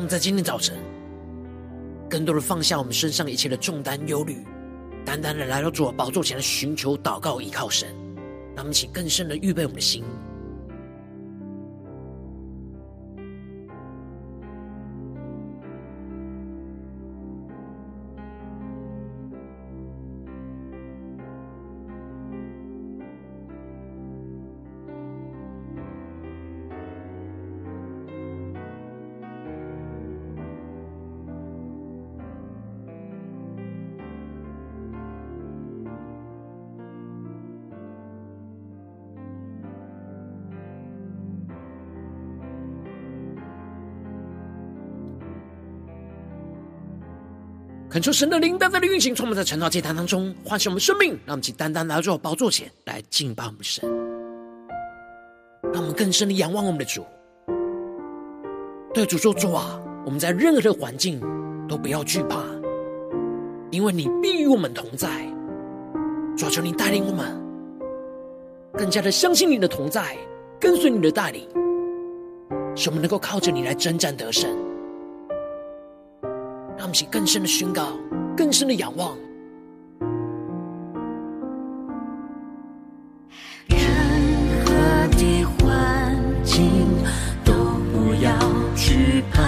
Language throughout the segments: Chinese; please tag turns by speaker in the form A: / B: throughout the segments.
A: 让我们在今天早晨，更多的放下我们身上一切的重担、忧虑，单单的来到主的宝座前来寻求、祷告、依靠神。让我们请更深的预备我们的心。恳求神的灵单单的运行，充满在晨祷祭坛当中，唤醒我们生命，让我们去单单来到宝座前来敬拜我们的神，让我们更深的仰望我们的主。对主说：“主啊，我们在任何的环境都不要惧怕，因为你必与我们同在。主啊，求你带领我们，更加的相信你的同在，跟随你的带领，使我们能够靠着你来征战得胜。”让我们一起更深的宣告，更深的仰望。
B: 任何的环境都不要惧怕，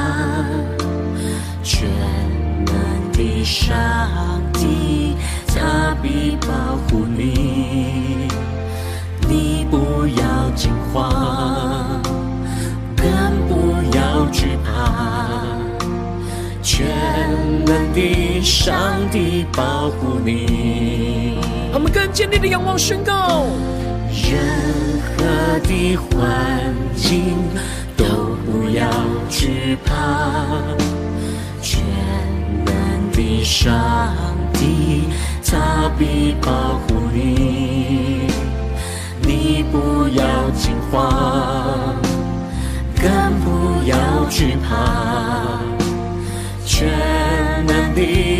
B: 全能的上帝他必保护你，你不要惊慌，能的上帝保护你，
A: 我们更坚定的仰望宣告：
B: 任何的环境都不要惧怕，全能的上帝他必保护你，你不要惊慌，更不要惧怕。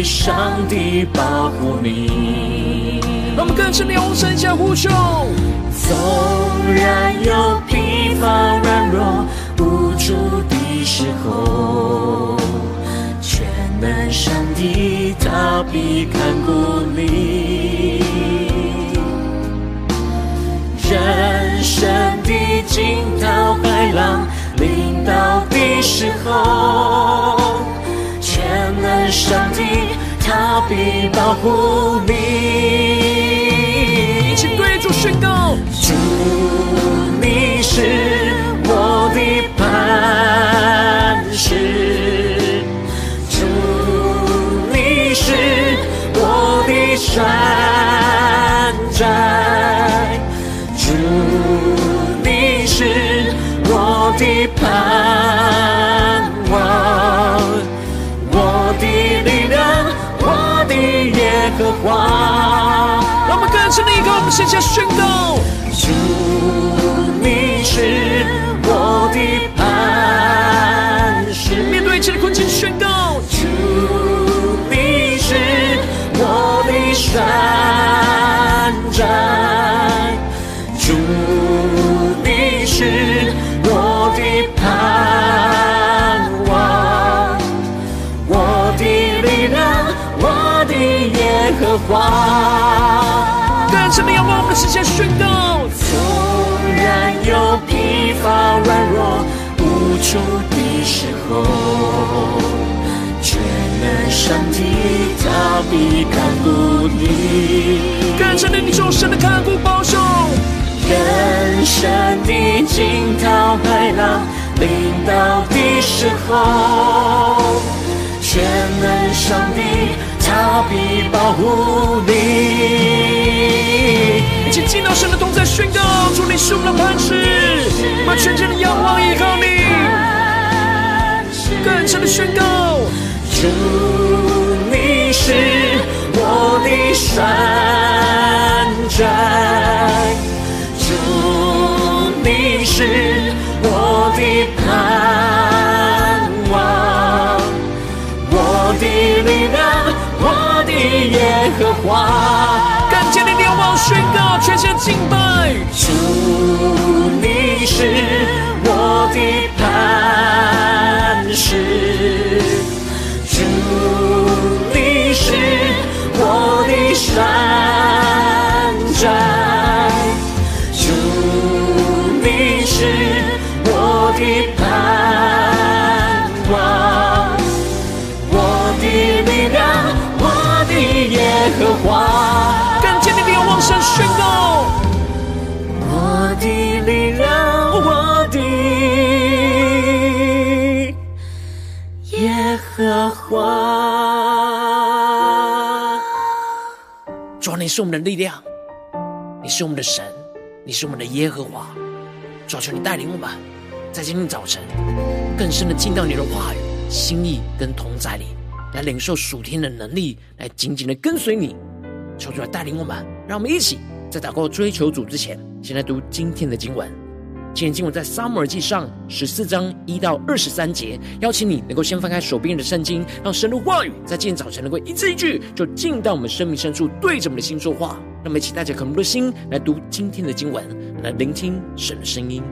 B: 上帝保护你，
A: 让我们更深的用声下呼求。
B: 纵然有疲乏软弱无助的时候，全能上帝他必看顾你。人生的惊涛骇浪临到的时候。上帝，他必保护你。
A: 一起对主宣告：
B: 主，你是我的磐石；主，你是我的山让我
A: 们更深的依靠，我们向下宣告：
B: 主，你是我的磐
A: 切的困境宣告：
B: 主，你是我的山寨，主，你是我的耶和华。
A: 更深的仰望，我们的视线宣告：
B: 纵然有疲乏软弱无助的时候，却能上帝他必看顾你。
A: 更深的你受神的看顾保守，
B: 更深的惊涛骇浪临到的时候，却能上帝他必保护你。
A: 一起进到神的同在宣告：主，你是我们的磐石，我们全心的仰望依靠你。更深的宣告：
B: 主，你是我的山寨，主，你是我的盼望，我的力量，耶和华。
A: 更坚定的仰望宣告，全身敬拜。
B: 主，你是我的磐石，主，你是我的山是我们的力量，
A: 你是我们的神，你是我们的耶和华。主啊，求你带领我们，在今天早晨更深的进到你的话语、心意跟同在里，来领受属天的能力，来紧紧的跟随你。求主来带领我们，让我们一起在祷告追求主之前，先来读今天的经文。今天经文在撒母耳记上十四章一到二十三节。邀请你能够先翻开手边的圣经，让神的话语在今天早晨能够一字一句，就进到我们生命深处，对着我们的心说话。让我们一起带着渴慕的心来读今天的经文，来聆听神的声音。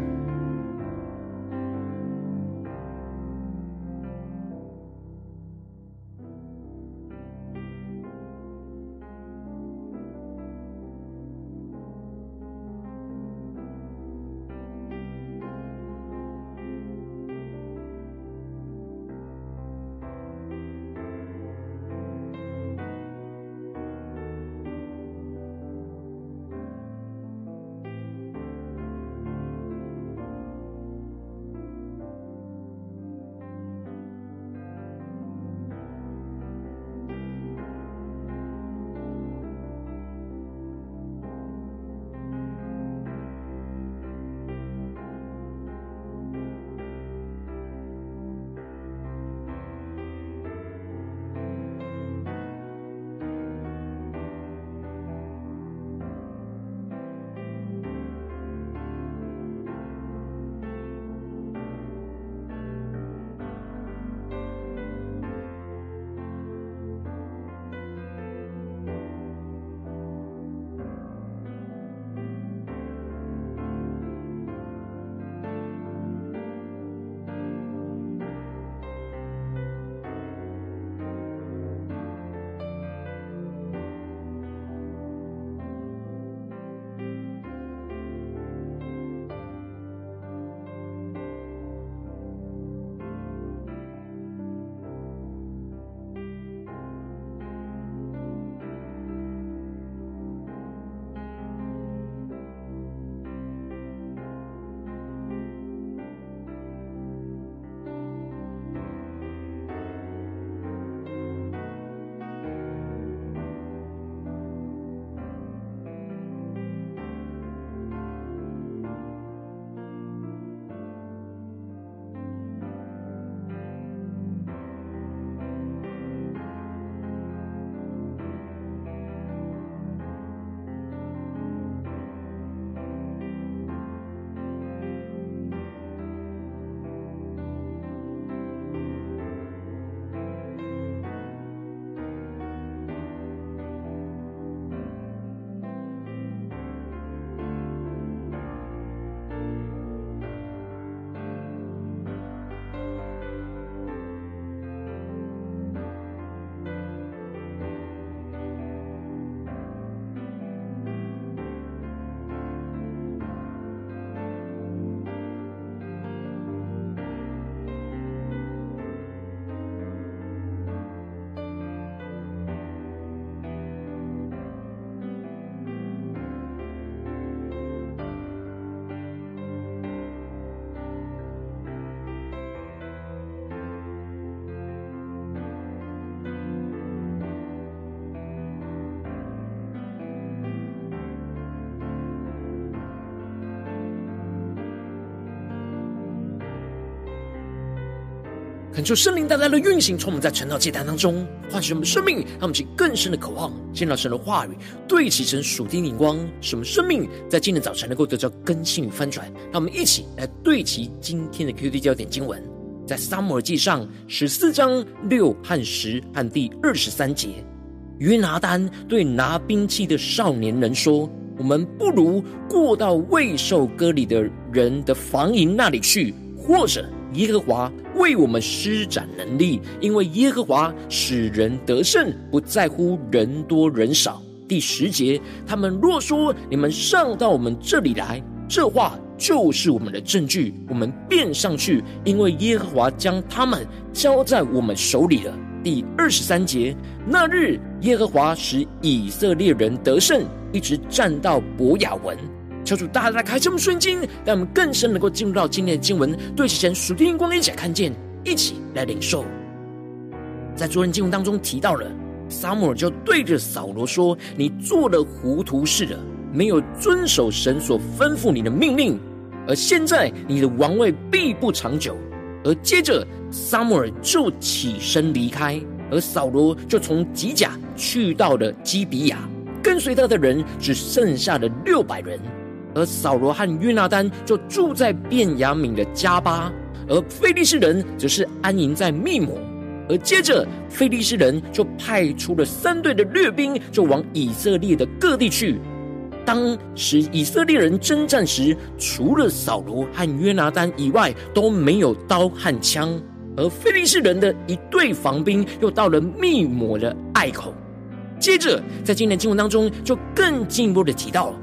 A: 恳求圣灵带来的运行，从我们在晨祷祭坛当中唤醒我们生命，让我们去更深的渴望见到神的话语，对齐神属天灵光，使我们生命在今天早晨能够得到更新与翻转。让我们一起来对齐今天的 QD 焦点经文，在撒母耳记上十四章六和十和第二十三节，约拿单对拿兵器的少年人说：“我们不如过到未受割礼的人的防营那里去，或者。”耶和华为我们施展能力，因为耶和华使人得胜，不在乎人多人少。第十节，他们若说你们上到我们这里来，这话就是我们的证据，我们便上去，因为耶和华将他们交在我们手里了。第二十三节，那日耶和华使以色列人得胜，一直战到伯亚文。求主大大开这么瞬间，让我们更深能够进入到今天的经文，对齐神属天光，一起看见，一起来领受。在昨天经文当中提到了，撒母耳就对着扫罗说：“你做了糊涂事了，没有遵守神所吩咐你的命令，而现在你的王位必不长久。”而接着撒母耳就起身离开，而扫罗就从吉甲去到了基比亚，跟随他的人只剩下了六百人。而扫罗和约拿单就住在便雅悯的迦巴，而非利士人则是安营在密抹。而接着，非利士人就派出了三队的掠兵，就往以色列的各地去。当时以色列人征战时，除了扫罗和约拿单以外，都没有刀和枪。而非利士人的一队防兵又到了密抹的隘口。接着，在今天的经文当中，就更进一步的提到了。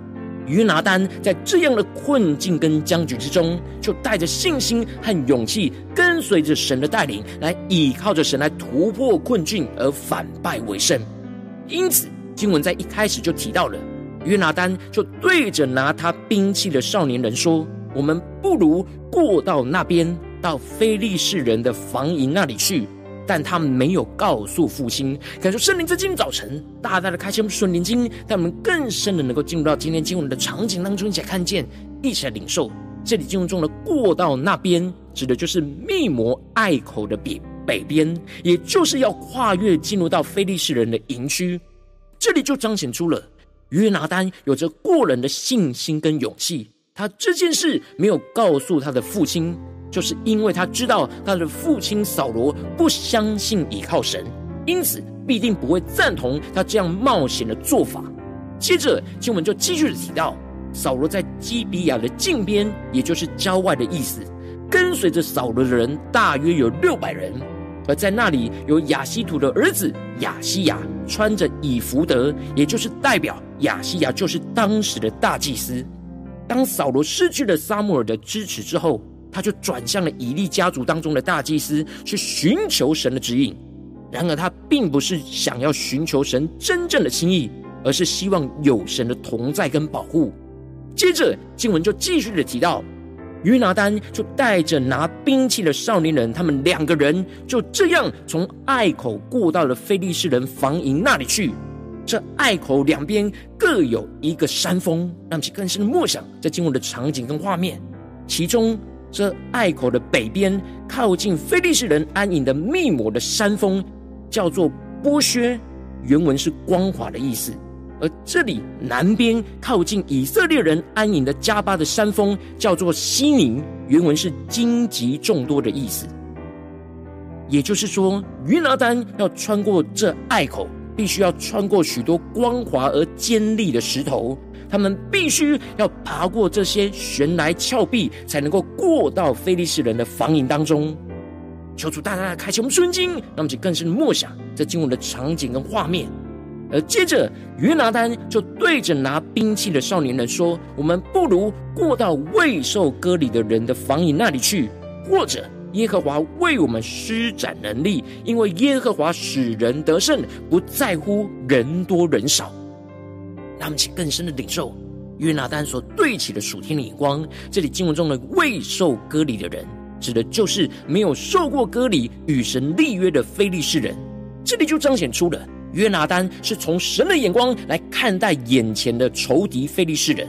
A: 约拿单在这样的困境跟僵局之中，就带着信心和勇气，跟随着神的带领，来倚靠着神来突破困境而反败为胜。因此，经文在一开始就提到了约拿单就对着拿他兵器的少年人说：“我们不如过到那边，到非利士人的防营那里去。”但他没有告诉父亲，感受圣灵在今天早晨大大的开启我们属灵经，让我们更深的能够进入到今天经文的场景当中，一起来看见，一起来领受。这里经文中的“过道那边”，指的就是密抹隘口的北北边，也就是要跨越进入到非利士人的营区。这里就彰显出了约拿单有着过人的信心跟勇气，他这件事没有告诉他的父亲。就是因为他知道他的父亲扫罗不相信倚靠神，因此必定不会赞同他这样冒险的做法。接着经文就继续提到，扫罗在基比亚的近边，也就是郊外的意思，跟随着扫罗的人大约有六百人，而在那里有亚希土的儿子亚西亚穿着以弗德，也就是代表亚西亚就是当时的大祭司。当扫罗失去了撒母耳的支持之后，他就转向了以利家族当中的大祭司，去寻求神的指引。然而，他并不是想要寻求神真正的心意，而是希望有神的同在跟保护。接着，经文就继续的提到，约拿单就带着拿兵器的少年人，他们两个人就这样从隘口过到了非利士人防营那里去。这隘口两边各有一个山峰，让其更深的默想在经文的场景跟画面，其中。这隘口的北边，靠近非利士人安营的密抹的山峰，叫做波削，原文是光滑的意思；而这里南边靠近以色列人安营的迦巴的山峰，叫做西宁，原文是荆棘众多的意思。也就是说，约拿单要穿过这隘口，必须要穿过许多光滑而尖利的石头。他们必须要爬过这些悬崖峭壁，才能够过到非利士人的防营当中。求主大大的开启我们圣经，让我们更深默想这经文的场景跟画面。而接着，约拿单就对着拿兵器的少年人说：“我们不如过到未受割礼的人的防营那里去，或者耶和华为我们施展能力，因为耶和华使人得胜，不在乎人多人少。”让我们请更深的领受约拿单所对齐的属天的眼光。这里经文中的未受割礼的人，指的就是没有受过割礼、与神立约的非利士人。这里就彰显出了约拿单是从神的眼光来看待眼前的仇敌非利士人。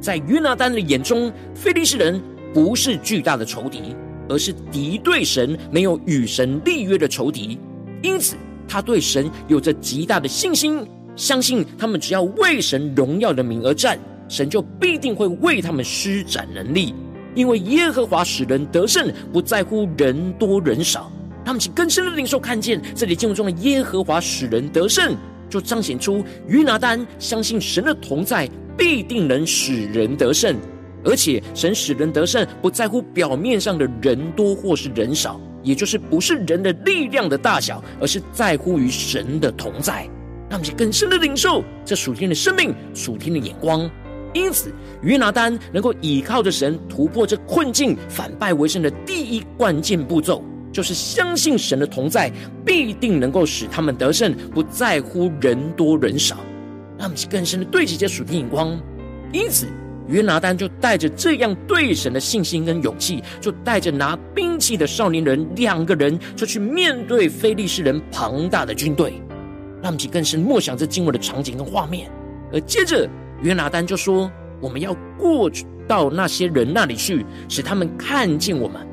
A: 在约拿单的眼中，非利士人不是巨大的仇敌，而是敌对神、没有与神立约的仇敌。因此，他对神有着极大的信心，相信他们只要为神荣耀的名而战，神就必定会为他们施展能力。因为耶和华使人得胜，不在乎人多人少。他们请更深的领受看见，这里经文中的耶和华使人得胜，就彰显出约拿单相信神的同在，必定能使人得胜。而且神使人得胜，不在乎表面上的人多或是人少，也就是不是人的力量的大小，而是在乎于神的同在。让我们更深的领受这属天的生命、属天的眼光。因此，约拿单能够倚靠着神突破这困境、反败为胜的第一关键步骤，就是相信神的同在必定能够使他们得胜，不在乎人多人少。让我们更深的对齐这属天眼光。因此。约拿单就带着这样对神的信心跟勇气，就带着拿兵器的少年人两个人，就去面对非利士人庞大的军队。让我们更深默想这经文的场景跟画面。而接着约拿单就说：“我们要过去到那些人那里去，使他们看见我们。”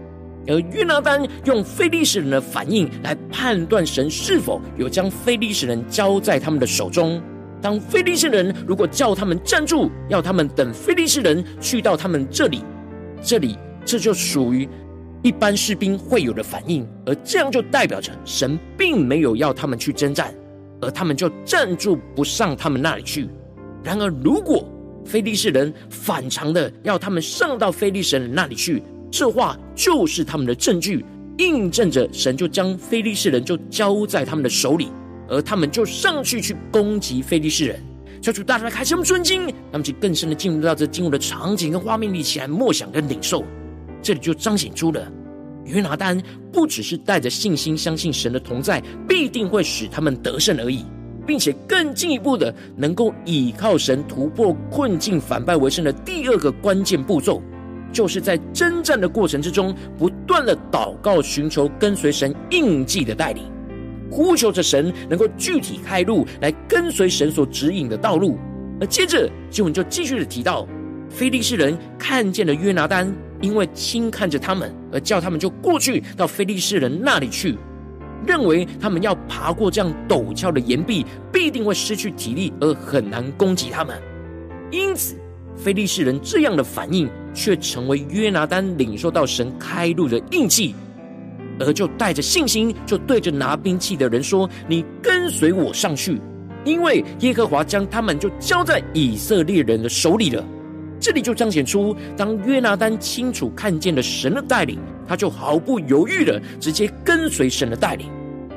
A: 而约拿单用非利士人的反应来判断神是否有将非利士人交在他们的手中。当非利士人如果叫他们站住，要他们等非利士人去到他们这里，这里这就属于一般士兵会有的反应，而这样就代表着神并没有要他们去征战，而他们就站住不上他们那里去。然而，如果非利士人反常的要他们上到非利士人那里去，这话就是他们的证据，印证着神就将非利士人就交在他们的手里。而他们就上去去攻击非利士人，求主大大开什么尊敬，他们就更深的进入到这进入的场景跟画面里起来默想跟领受。这里就彰显出了约拿单不只是带着信心相信神的同在必定会使他们得胜而已，并且更进一步的能够倚靠神突破困境反败为胜的第二个关键步骤，就是在征战的过程之中不断的祷告寻求跟随神印记的带领。呼求着神能够具体开路，来跟随神所指引的道路。而接着经文就继续的提到，非利士人看见了约拿单，因为轻看着他们，而叫他们就过去到非利士人那里去，认为他们要爬过这样陡峭的岩壁，必定会失去体力，而很难攻击他们。因此，非利士人这样的反应，却成为约拿单领受到神开路的印记。而就带着信心，就对着拿兵器的人说：“你跟随我上去，因为耶和华将他们就交在以色列人的手里了。”这里就彰显出，当约拿丹清楚看见了神的带领，他就毫不犹豫的直接跟随神的带领。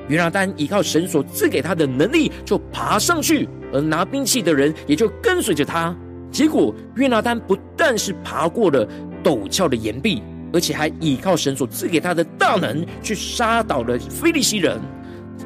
A: 约拿丹依靠神所赐给他的能力，就爬上去，而拿兵器的人也就跟随着他。结果，约拿丹不但是爬过了陡峭的岩壁。而且还依靠神所赐给他的大能，去杀倒了非利西人，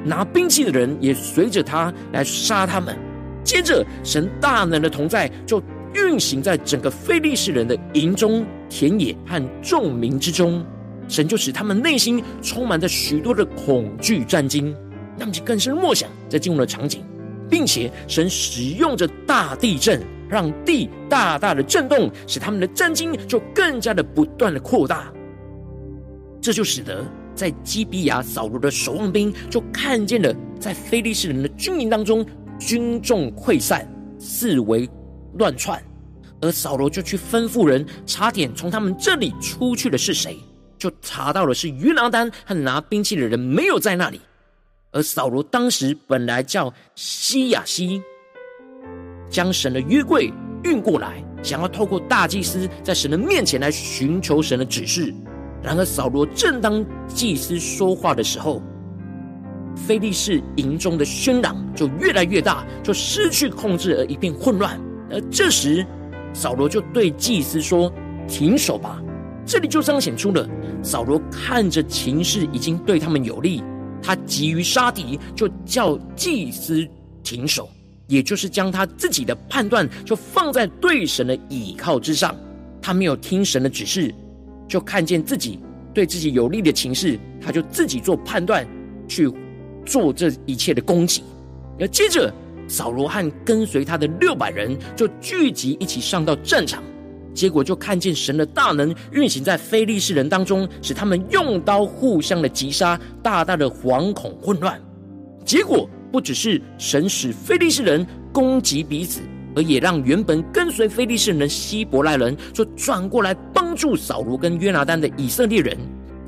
A: 拿兵器的人也随着他来杀他们。接着，神大能的同在就运行在整个非利士人的营中、田野和众民之中，神就使他们内心充满着许多的恐惧战惊，让他们更深默想在进入的场景，并且神使用着大地震。让地大大的震动，使他们的战惊就更加的不断的扩大。这就使得在基比亚扫罗的守望兵就看见了，在非利士人的军营当中，军众溃散，四围乱窜。而扫罗就去吩咐人查点从他们这里出去的是谁，就查到了是约拿单和拿兵器的人没有在那里。而扫罗当时本来叫西亚西。将神的约柜运过来，想要透过大祭司在神的面前来寻求神的指示。然而扫罗正当祭司说话的时候，非利士营中的喧嚷就越来越大，就失去控制而一片混乱。而这时扫罗就对祭司说：“停手吧！”这里就彰显出了扫罗看着情势已经对他们有利，他急于杀敌，就叫祭司停手。也就是将他自己的判断就放在对神的倚靠之上，他没有听神的指示，就看见自己对自己有利的情势，他就自己做判断，去做这一切的攻击。而接着，扫罗和跟随他的六百人就聚集一起上到战场，结果就看见神的大能运行在非利士人当中，使他们用刀互相的击杀，大大的惶恐混乱。结果不只是神使非利士人攻击彼此，而也让原本跟随非利士人希伯来人，就转过来帮助扫罗跟约拿单的以色列人，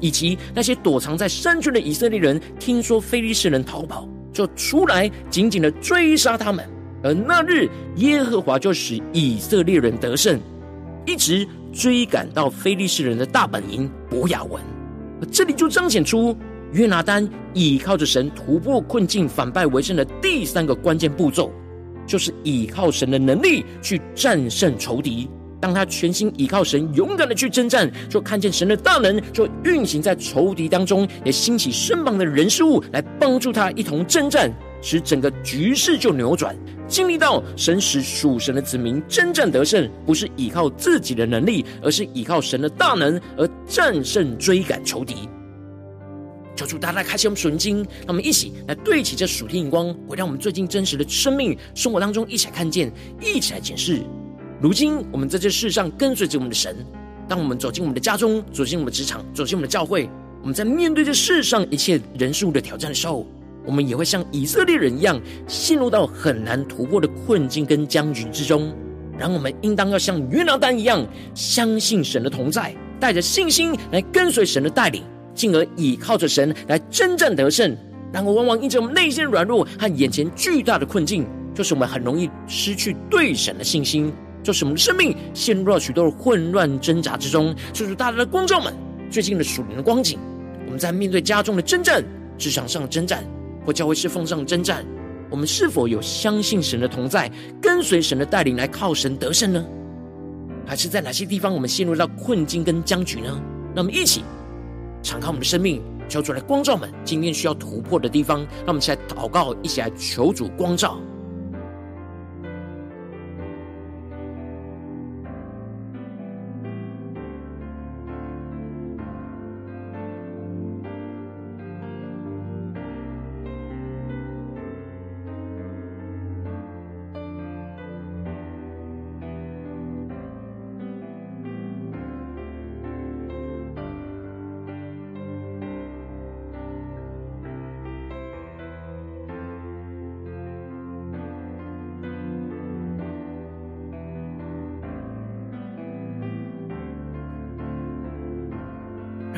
A: 以及那些躲藏在山区的以色列人，听说非利士人逃跑，就出来紧紧的追杀他们。而那日，耶和华就使以色列人得胜，一直追赶到非利士人的大本营博雅文。这里就彰显出约拿单倚靠着神突破困境、反败为胜的第三个关键步骤，就是倚靠神的能力去战胜仇敌。当他全心倚靠神，勇敢的去征战，就看见神的大能就运行在仇敌当中，也兴起身旁的人事物来帮助他一同征战。使整个局势就扭转，经历到神使属神的子民征战得胜，不是依靠自己的能力，而是依靠神的大能而战胜追赶仇敌。求主大大开启我们属灵经，让我们一起来对齐这属天眼光，回到我们最近真实的生命生活当中，一起来看见，一起来检视。如今我们在这世上跟随着我们的神，当我们走进我们的家中，走进我们的职场，走进我们的教会，我们在面对这世上一切人事物的挑战的时候。我们也会像以色列人一样，陷入到很难突破的困境跟僵局之中。然后我们应当要像约拿单一样，相信神的同在，带着信心来跟随神的带领，进而倚靠着神来征战得胜。然而，往往因着我们内心软弱和眼前巨大的困境，就是我们很容易失去对神的信心，就是我们的生命陷入了许多的混乱挣扎之中。就是大家的观众们，最近的属灵的光景，我们在面对家中的征战、职场上的征战。或教会侍奉上的征战，我们是否有相信神的同在，跟随神的带领来靠神得胜呢？还是在哪些地方我们陷入到困境跟僵局呢？让我们一起敞开我们的生命，求主来光照们今天需要突破的地方。让我们一起来祷告，一起来求主光照。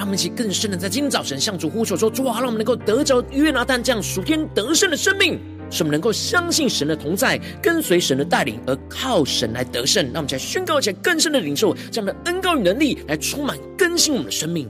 A: 让我们一起更深的在今天早晨向主呼求说：主啊，让我们能够得着约拿单这样属天得胜的生命，使我们能够相信神的同在，跟随神的带领，而靠神来得胜。让我们来宣告起来，更深的领受这样的恩高与能力，来充满更新我们的生命。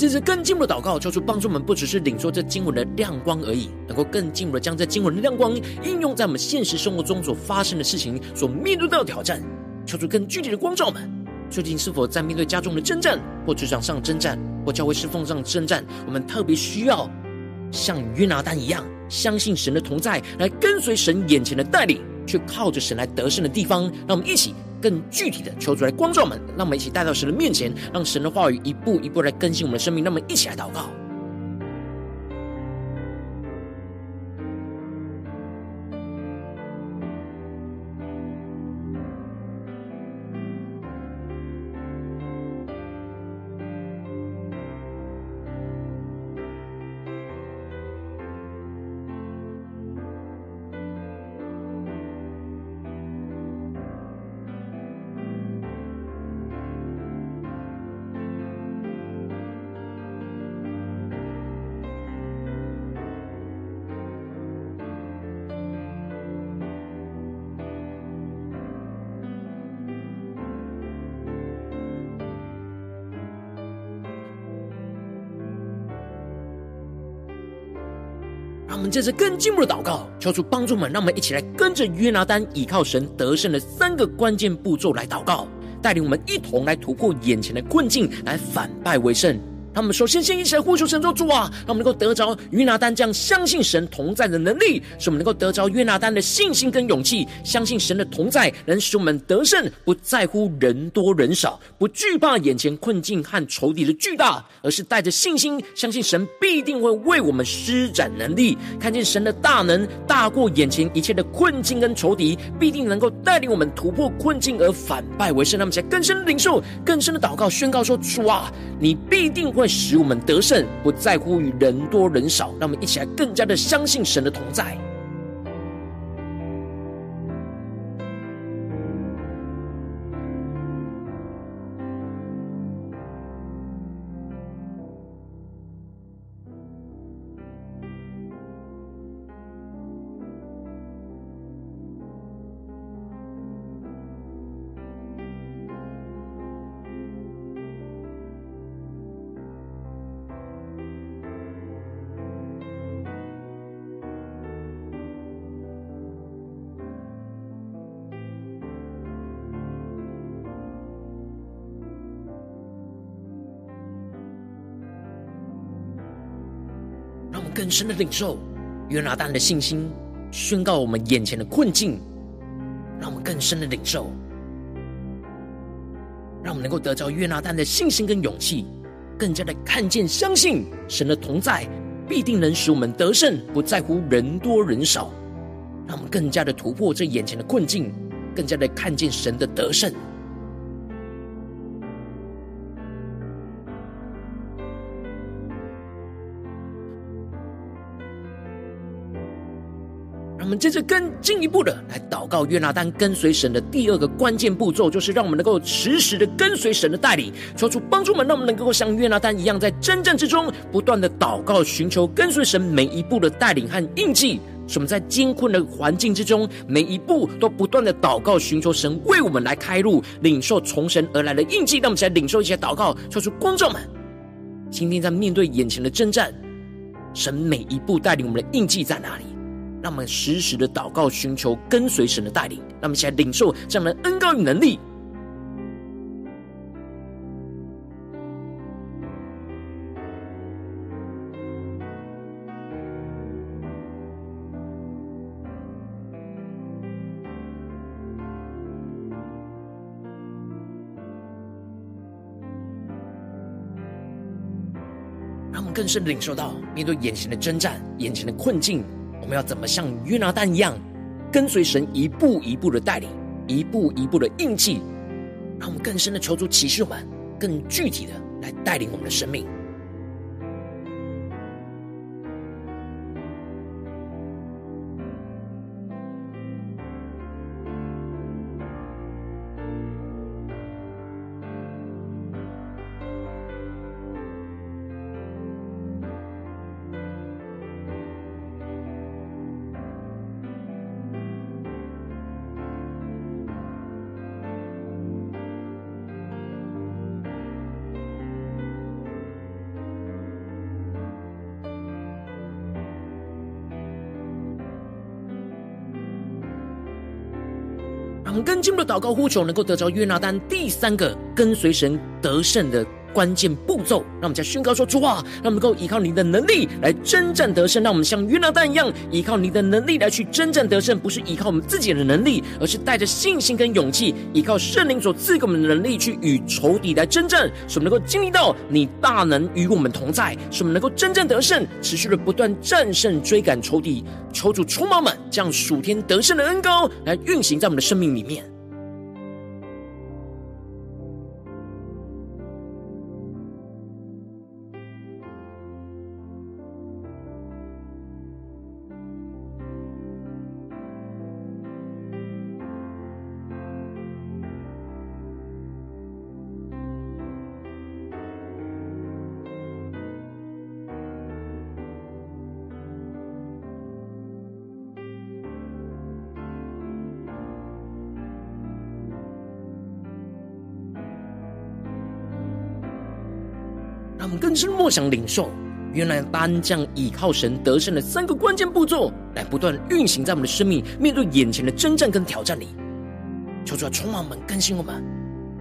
A: 这次更进一步的祷告，求主帮助我们，不只是领受这经文的亮光而已，能够更进一步的将这经文的亮光应用在我们现实生活中所发生的事情、所面对到的挑战。求主更具体的光照我们，最近是否在面对家中的征战，或职场上征战，或教会侍奉上征战？我们特别需要像约拿单一样，相信神的同在，来跟随神眼前的带领，去靠着神来得胜的地方。让我们一起。更具体的求主来光照我们，让我们一起带到神的面前，让神的话语一步一步来更新我们的生命。让我们一起来祷告。这是更进步的祷告，求主帮助们，让我们一起来跟着约拿丹，依靠神得胜的三个关键步骤来祷告，带领我们一同来突破眼前的困境，来反败为胜。他们首先先一起来呼求神说：“主啊，让我们能够得着约拿单这样相信神同在的能力，使我们能够得着约拿单的信心跟勇气，相信神的同在能使我们得胜，不在乎人多人少，不惧怕眼前困境和仇敌的巨大，而是带着信心，相信神必定会为我们施展能力，看见神的大能大过眼前一切的困境跟仇敌，必定能够带领我们突破困境而反败为胜。那么，在更深的领受、更深的祷告、宣告说：主啊，你必定会。”会使我们得胜，不在乎于人多人少，让我们一起来更加的相信神的同在。更深的领受约拿单的信心，宣告我们眼前的困境，让我们更深的领受，让我们能够得到约拿单的信心跟勇气，更加的看见、相信神的同在，必定能使我们得胜，不在乎人多人少，让我们更加的突破这眼前的困境，更加的看见神的得胜。我们接着更进一步的来祷告，约拿单跟随神的第二个关键步骤，就是让我们能够实时的跟随神的带领，求主帮助们，让我们能够像约拿单一样，在征战之中不断的祷告，寻求跟随神每一步的带领和印记。使我们在艰困的环境之中，每一步都不断的祷告，寻求神为我们来开路，领受从神而来的印记。让我们一起来领受一些祷告，说出光照们，今天在面对眼前的征战，神每一步带领我们的印记在哪里？让我们时时的祷告，寻求跟随神的带领。让我们一起来领受这样的恩膏与能力。让我们更深的领受到，面对眼前的征战、眼前的困境。我们要怎么像约拿单一样，跟随神一步一步的带领，一步一步的印记，让我们更深的求助骑士们，更具体的来带领我们的生命。的祷告呼求，能够得着约拿单第三个跟随神得胜的关键步骤，让我们再宣告说：主啊，让我们能够依靠你的能力来征战得胜。让我们像约拿单一样，依靠你的能力来去征战得胜，不是依靠我们自己的能力，而是带着信心跟勇气，依靠圣灵所赐给我们的能力去与仇敌来征战，使我们能够经历到你大能与我们同在，使我们能够征战得胜，持续的不断战胜追赶仇敌。求主充满们，将属天得胜的恩膏来运行在我们的生命里面。们更深默想领受原来单将依靠神得胜的三个关键步骤，来不断运行在我们的生命，面对眼前的征战跟挑战里。求主啊，充满我们，更新我们，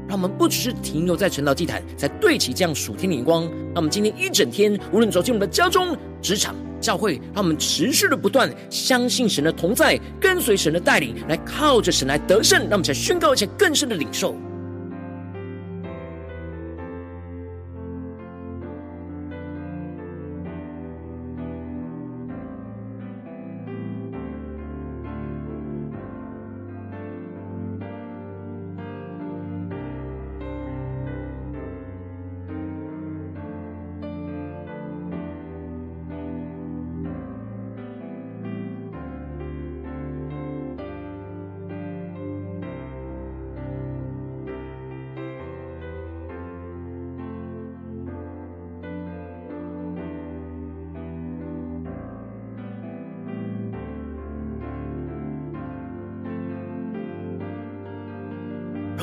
A: 让我们不只是停留在晨祷祭坛，在对齐这样属天的眼光。让我们今天一整天，无论走进我们的家中、职场、教会，让我们持续的不断相信神的同在，跟随神的带领，来靠着神来得胜。让我们才宣告一些更深的领受。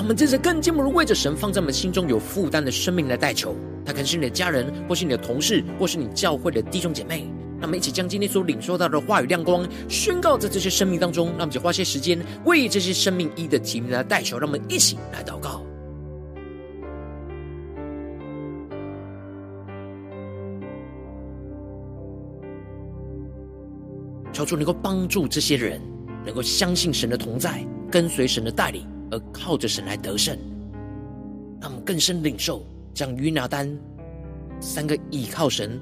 A: 我们这次更进一步为着神放在我们心中有负担的生命来代求，他可能是你的家人，或是你的同事，或是你教会的弟兄姐妹。让我们一起将今天所领受到的话语亮光宣告在这些生命当中。让我们就花些时间为这些生命一的提名来代求。让我们一起来祷告，求主能够帮助这些人，能够相信神的同在，跟随神的带领。而靠着神来得胜，让我们更深领受，将约拿丹三个倚靠神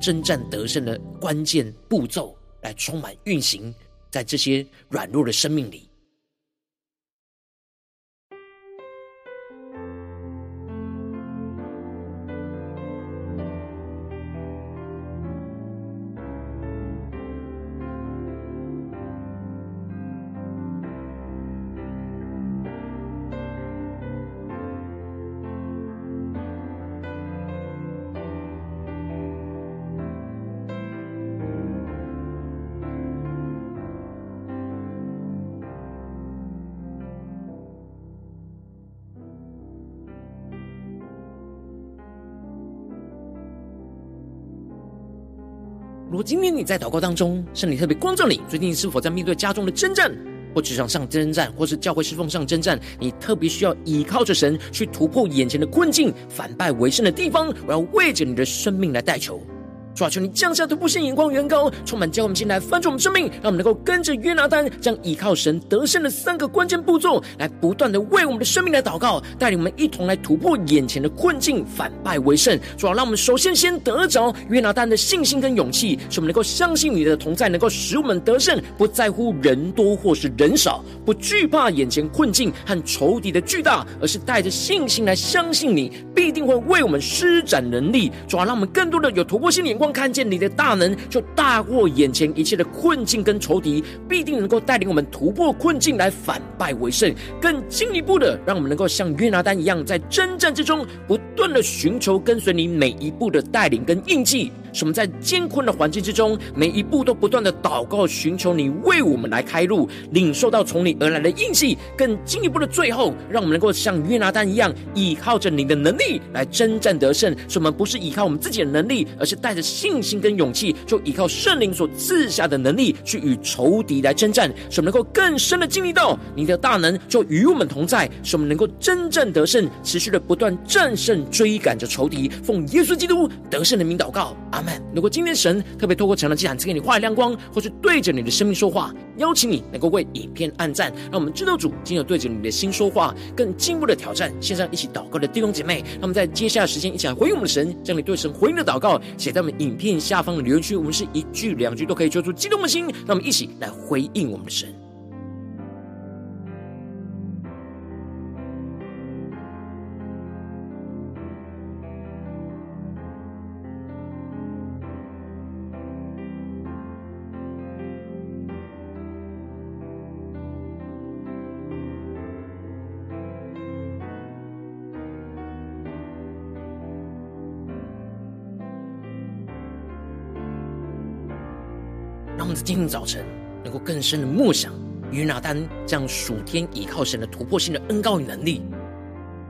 A: 征战得胜的关键步骤，来充满运行在这些软弱的生命里。果今天你在祷告当中，圣灵特别光照你，最近是否在面对家中的征战，或职场上征战，或是教会侍奉上征战，你特别需要依靠着神去突破眼前的困境，反败为胜的地方，我要为着你的生命来代求。主啊，求你降下突破性眼光，远高充满，叫我们心来翻转我们生命，让我们能够跟着约拿单，将倚靠神得胜的三个关键步骤，来不断的为我们的生命来祷告，带领我们一同来突破眼前的困境，反败为胜。主啊，让我们首先先得着约拿单的信心跟勇气，使我们能够相信你的同在，能够使我们得胜，不在乎人多或是人少，不惧怕眼前困境和仇敌的巨大，而是带着信心来相信你必定会为我们施展能力。主啊，让我们更多的有突破性眼光。看见你的大能，就大过眼前一切的困境跟仇敌，必定能够带领我们突破困境，来反败为胜。更进一步的，让我们能够像约拿丹一样，在征战之中不断的寻求跟随你每一步的带领跟印记。使我们在艰困的环境之中，每一步都不断的祷告，寻求你为我们来开路，领受到从你而来的印记。更进一步的最后，让我们能够像约拿单一样，依靠着你的能力来征战得胜。使我们不是依靠我们自己的能力，而是带着信心跟勇气，就依靠圣灵所赐下的能力，去与仇敌来征战。使我们能够更深的经历到你的大能，就与我们同在。使我们能够征战得胜，持续的不断战胜追赶着仇敌。奉耶稣基督得胜的名祷告。阿门。如果今天神特别透过晨祷祭坛赐给你话语亮光，或是对着你的生命说话，邀请你能够为影片按赞，让我们知道主今天对着你的心说话，更进一步的挑战。线上一起祷告的弟兄姐妹，让我们在接下来的时间一起来回应我们的神，将你对神回应的祷告写在我们影片下方的留言区。我们是一句两句都可以揪出激动的心，让我们一起来回应我们的神。今天早晨能够更深的默想约拿单这样属天倚靠神的突破性的恩膏与能力，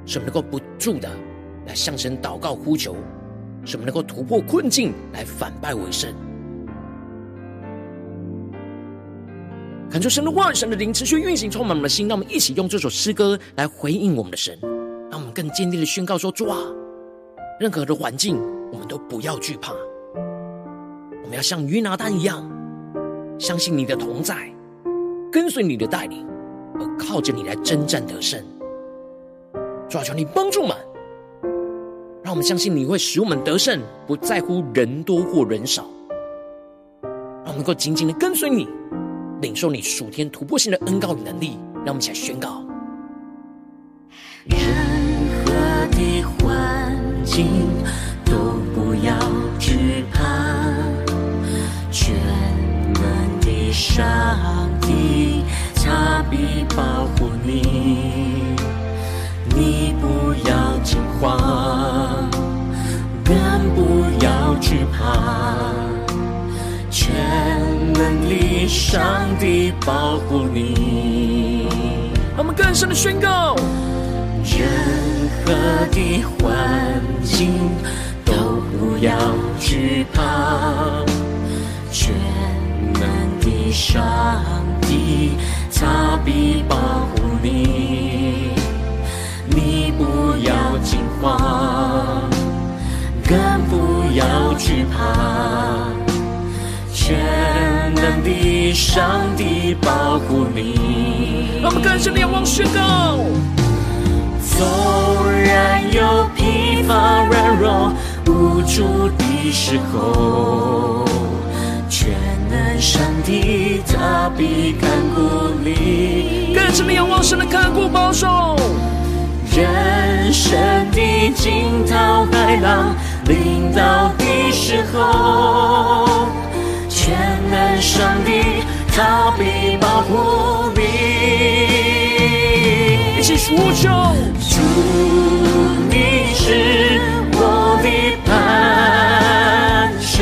A: 使我们能够不住的来向神祷告呼求，使我们能够突破困境，来反败为胜。恳求神的话语、神的灵持续运行，充满我们的心。让我们一起用这首诗歌来回应我们的神，让我们更坚定的宣告说：主啊，任何的环境，我们都不要惧怕。我们要像约拿单一样，相信你的同在，跟随你的带领，而靠着你来征战得胜。主啊，求你帮助我们，让我们相信你会使我们得胜，不在乎人多或人少，让我们能够紧紧的跟随你。领受你属天突破性的恩膏与能力，让我们一起来宣告。
B: 任何的环境上帝他必保护你，你不要惊慌，更不要惧怕。全能力，上帝保护你。
A: 我们更深的宣告：
B: 任何的环境都不要惧怕。全能的上帝，他必保护你。你不要惊慌，更不要惧怕。全能的上帝保护你。
A: 让我们更深的仰望宣告。
B: 纵然有疲乏软弱无助的时候，全能上帝他必看顾你。
A: 更深的仰望神的看顾保守。
B: 人生的惊涛骇浪临到的时候。全能上帝，他必保护你。
A: 一起呼求，
B: 主，你是我的磐石，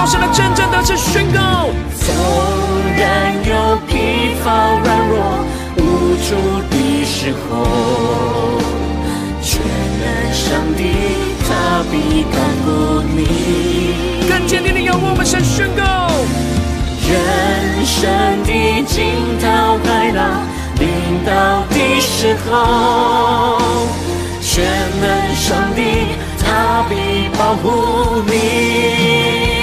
A: 靠神的真正的是宣告。
B: 纵然有疲乏软弱无助的时候，全能上帝他必看顾你。
A: 更坚定的仰望我们神宣告。
B: 人生的惊涛骇浪临到的时候，全能上帝他必保护你。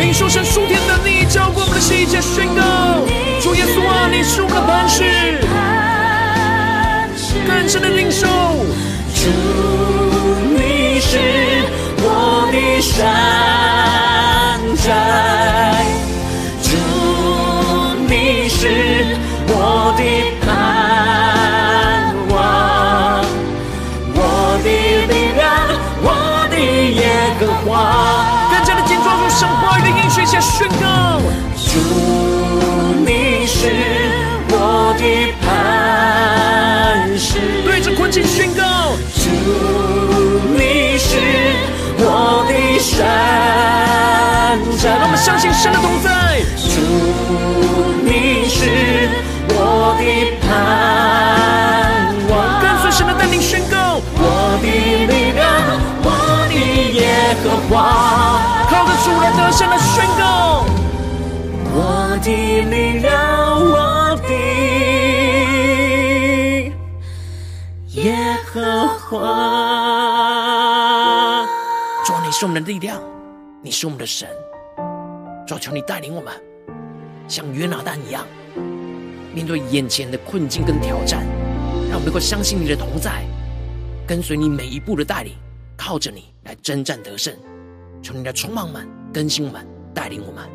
A: 领受神属天的能力，浇灌我们的心，一起宣告：主耶稣啊，你是我们的磐石。更深的领受，
B: 主，你是我的山寨，主，你是我的
A: 宣告：
B: 主，你是我的磐石。
A: 对着困境宣告：
B: 主，你是我的山寨。
A: 让我们相信神的同在。
B: 我
A: 们的
B: 力量，
A: 你是我们的神。主，求你带领我们，像约拿单一样，面对眼前的困境跟挑战，让我们能够相信你的同在，跟随你每一步的带领，靠着你来征战得胜。求你的充满我们，更新我们，带领我们。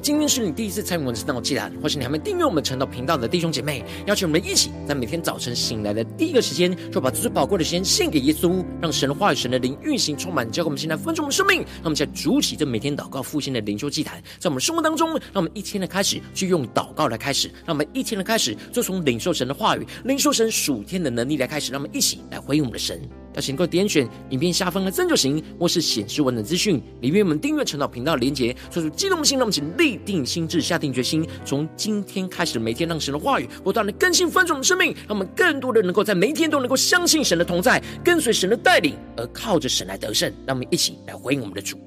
A: 今天是你第一次参与我们的晨祷祭坛，或是你还没订阅我们晨祷频道的弟兄姐妹，邀请我们一起在每天早晨醒来的第一个时间，就把最宝贵的时间献给耶稣，让神的话语、神的灵运行充满，交给我们现在分盛我们生命。让我们在主起这每天祷告复兴的灵修祭坛，在我们生活当中，让我们一天的开始就用祷告来开始，让我们一天的开始就从领受神的话语、领受神属天的能力来开始，让我们一起来回应我们的神。要请各位点选影片下方的赞助行，或是显示文的资讯，里面我们订阅陈祷频道连结，说出激动的心，让我们请立定心智，下定决心，从今天开始每天，让神的话语不断的更新翻转我们生命，让我们更多的能够在每一天都能够相信神的同在，跟随神的带领，而靠着神来得胜。让我们一起来回应我们的主。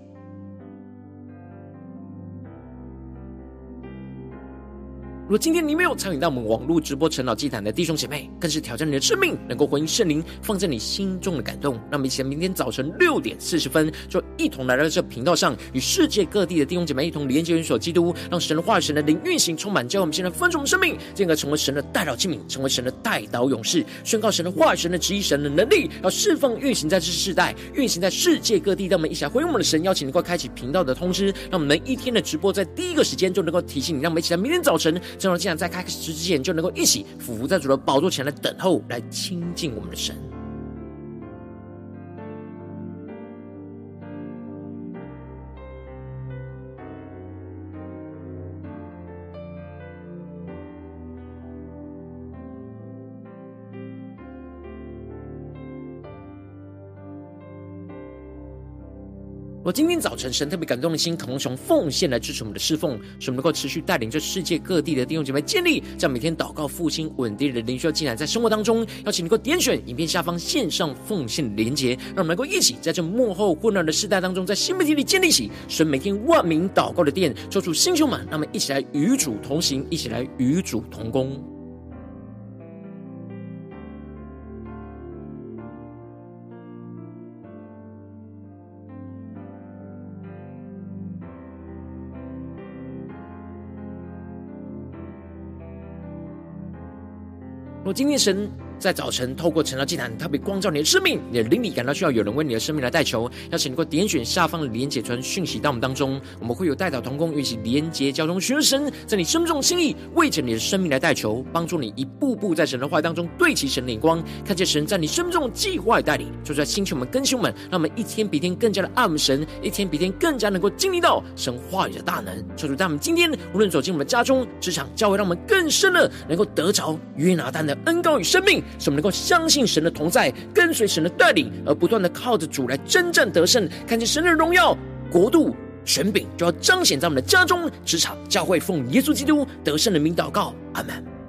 A: 如果今天你没有参与到我们网络直播晨祷祭坛的弟兄姐妹，更是挑战你的生命，能够回应圣灵放在你心中的感动。让我们一起在明天早晨六点四十分，就一同来到这频道上，与世界各地的弟兄姐妹一同连接、元所基督，让神的话语、神的灵运行充满，叫我们现在分盛生命，进而成为神的代祷器皿，成为神的代祷勇士，宣告神的话语、神的旨意、神的能力，要释放运行在这世代，运行在世界各地。让我们一起来回应我们的神，邀请你快开启频道的通知，让我们每一天的直播在第一个时间就能够提醒你。让我们一起来明天早晨。正好，这样在开始之前，就能够一起俯伏在主的宝座前来等候，来亲近我们的神。我今天早晨，神特别感动的心，可能从奉献来支持我们的侍奉，使我们能够持续带领着世界各地的弟兄姐妹建立在每天祷告复兴稳定的灵修进来，在生活当中，邀请你能够点选影片下方线上奉献的连结，让我们能够一起在这幕后混乱的时代当中，在新媒体里建立起神每天万名祷告的殿，做出新球满，让我们一起来与主同行，一起来与主同工。我今天神。在早晨，透过晨祷祭坛特别光照你的生命，你的灵里感到需要有人为你的生命来代求，邀请你过点选下方的连结传讯息到我们当中，我们会有代祷同工，与其连结交通，寻求神在你生命中心意，为着你的生命来代求，帮助你一步步在神的话语当中对齐神的眼光，看见神在你生命中的计划与带领。就在星球们、更新们，让我们一天比一天更加的爱我们神，一天比一天更加能够经历到神话语的大能。求主在我们今天无论走进我们家中、职场、教会，让我们更深的能够得着约拿单的恩膏与生命，使我们能够相。信神的同在，跟随神的带领，而不断的靠着主来征战得胜，看见神的荣耀、国度、权柄，就要彰显在我们的家中、职场、教会，奉耶稣基督得胜的名祷告，阿门。